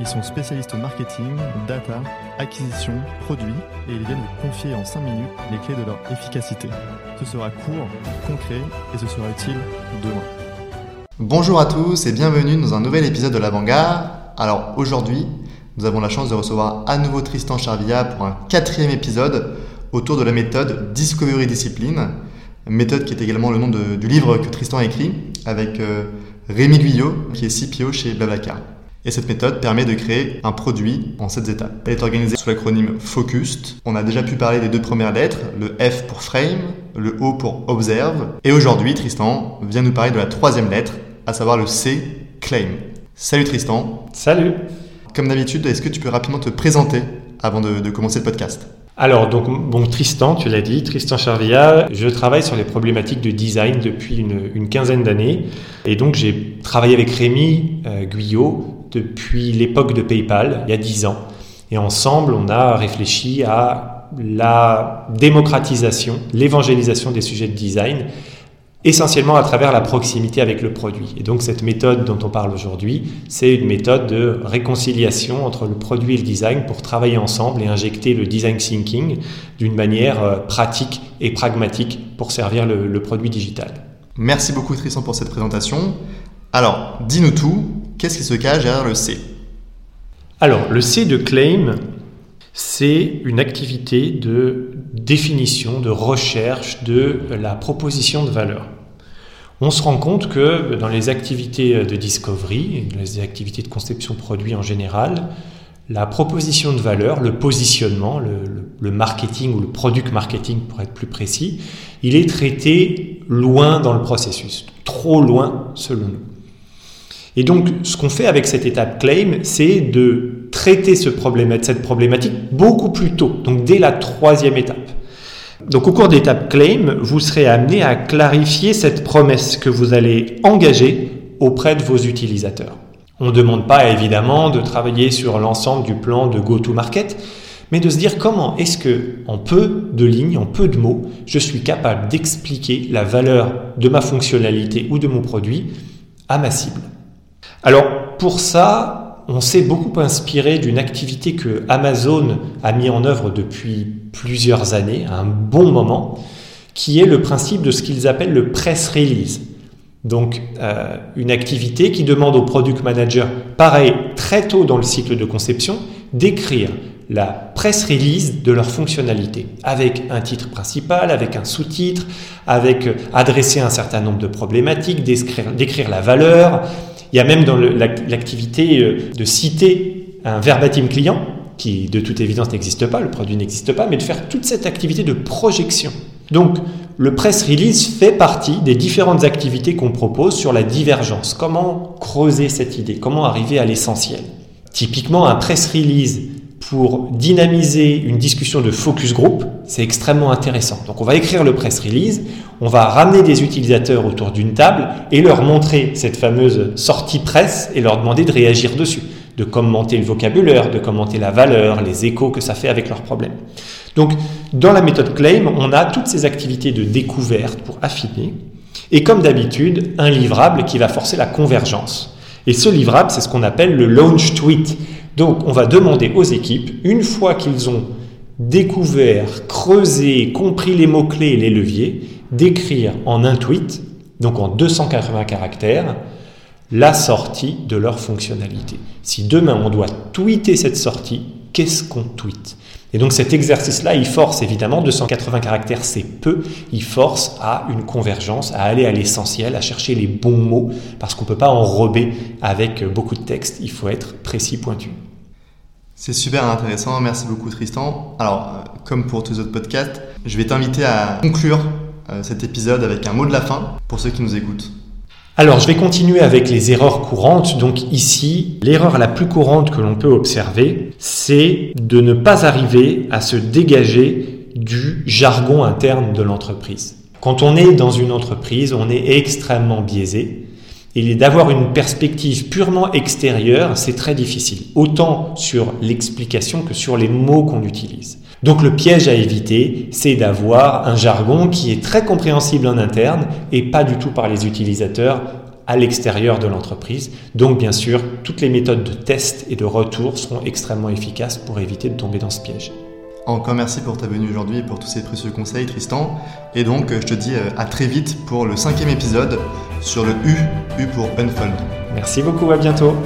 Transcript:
Ils sont spécialistes marketing, data, acquisition, produits et ils viennent vous confier en 5 minutes les clés de leur efficacité. Ce sera court, concret et ce sera utile demain. Bonjour à tous et bienvenue dans un nouvel épisode de l'Avant-Garde. Alors aujourd'hui, nous avons la chance de recevoir à nouveau Tristan Charvilla pour un quatrième épisode autour de la méthode Discovery Discipline, méthode qui est également le nom du livre que Tristan a écrit avec euh, Rémi Guyot, qui est CPO chez Blablacar. Et cette méthode permet de créer un produit en 7 étapes. Elle est organisée sous l'acronyme FOCUSed. On a déjà pu parler des deux premières lettres, le F pour Frame, le O pour Observe. Et aujourd'hui, Tristan vient nous parler de la troisième lettre, à savoir le C, Claim. Salut Tristan. Salut Comme d'habitude, est-ce que tu peux rapidement te présenter avant de, de commencer le podcast? Alors, donc, bon, Tristan, tu l'as dit, Tristan Charvilla, je travaille sur les problématiques de design depuis une, une quinzaine d'années. Et donc, j'ai travaillé avec Rémi euh, Guyot depuis l'époque de PayPal, il y a 10 ans. Et ensemble, on a réfléchi à la démocratisation, l'évangélisation des sujets de design, essentiellement à travers la proximité avec le produit. Et donc cette méthode dont on parle aujourd'hui, c'est une méthode de réconciliation entre le produit et le design pour travailler ensemble et injecter le design thinking d'une manière euh, pratique et pragmatique pour servir le, le produit digital. Merci beaucoup Tristan pour cette présentation. Alors, dis-nous tout, qu'est-ce qui se cache derrière le C Alors, le C de claim, c'est une activité de définition, de recherche de la proposition de valeur. On se rend compte que dans les activités de discovery les activités de conception produit en général, la proposition de valeur, le positionnement, le- le marketing ou le product marketing pour être plus précis, il est traité loin dans le processus, trop loin selon nous. Et donc, ce qu'on fait avec cette étape claim, c'est de traiter ce problème, cette problématique beaucoup plus tôt, donc dès la troisième étape. Donc, au cours d'étape claim, vous serez amené à clarifier cette promesse que vous allez engager auprès de vos utilisateurs. On ne demande pas évidemment de travailler sur l'ensemble du plan de go-to-market, mais de se dire comment est-ce que, en peu de lignes, en peu de mots, je suis capable d'expliquer la valeur de ma fonctionnalité ou de mon produit à ma cible. Alors pour ça, on s'est beaucoup inspiré d'une activité que Amazon a mis en œuvre depuis plusieurs années, à un bon moment, qui est le principe de ce qu'ils appellent le press release. Donc euh, une activité qui demande au product manager, pareil, très tôt dans le cycle de conception, d'écrire la press release de leur fonctionnalité, avec un titre principal, avec un sous-titre, avec euh, adresser un certain nombre de problématiques, d'écrire la valeur. Il y a même dans l'activité euh, de citer un verbatim client, qui de toute évidence n'existe pas, le produit n'existe pas, mais de faire toute cette activité de projection. Donc, le press release fait partie des différentes activités qu'on propose sur la divergence. Comment creuser cette idée? Comment arriver à l'essentiel? Typiquement, un press release pour dynamiser une discussion de focus group, c'est extrêmement intéressant. Donc on va écrire le press release, on va ramener des utilisateurs autour d'une table et leur montrer cette fameuse sortie presse et leur demander de réagir dessus, de commenter le vocabulaire, de commenter la valeur, les échos que ça fait avec leurs problèmes. Donc dans la méthode Claim, on a toutes ces activités de découverte pour affiner et comme d'habitude, un livrable qui va forcer la convergence. Et ce livrable, c'est ce qu'on appelle le launch tweet. Donc, on va demander aux équipes, une fois qu'ils ont découvert, creusé, compris les mots-clés et les leviers, d'écrire en un tweet, donc en 280 caractères, la sortie de leur fonctionnalité. Si demain on doit tweeter cette sortie, qu'est-ce qu'on tweet Et donc cet exercice-là, il force évidemment, 280 caractères c'est peu, il force à une convergence, à aller à l'essentiel, à chercher les bons mots, parce qu'on ne peut pas enrober avec beaucoup de texte, il faut être précis, pointu. C'est super intéressant, merci beaucoup Tristan. Alors, euh, comme pour tous les autres podcasts, je vais t'inviter à conclure euh, cet épisode avec un mot de la fin pour ceux qui nous écoutent. Alors, je vais continuer avec les erreurs courantes. Donc ici, l'erreur la plus courante que l'on peut observer, c'est de ne pas arriver à se dégager du jargon interne de l'entreprise. Quand on est dans une entreprise, on est extrêmement biaisé. Et d'avoir une perspective purement extérieure, c'est très difficile, autant sur l'explication que sur les mots qu'on utilise. Donc le piège à éviter, c'est d'avoir un jargon qui est très compréhensible en interne et pas du tout par les utilisateurs à l'extérieur de l'entreprise. Donc bien sûr, toutes les méthodes de test et de retour seront extrêmement efficaces pour éviter de tomber dans ce piège. Encore merci pour ta venue aujourd'hui et pour tous ces précieux conseils, Tristan. Et donc, je te dis euh, à très vite pour le cinquième épisode sur le U, U pour Unfold. Merci beaucoup, à bientôt.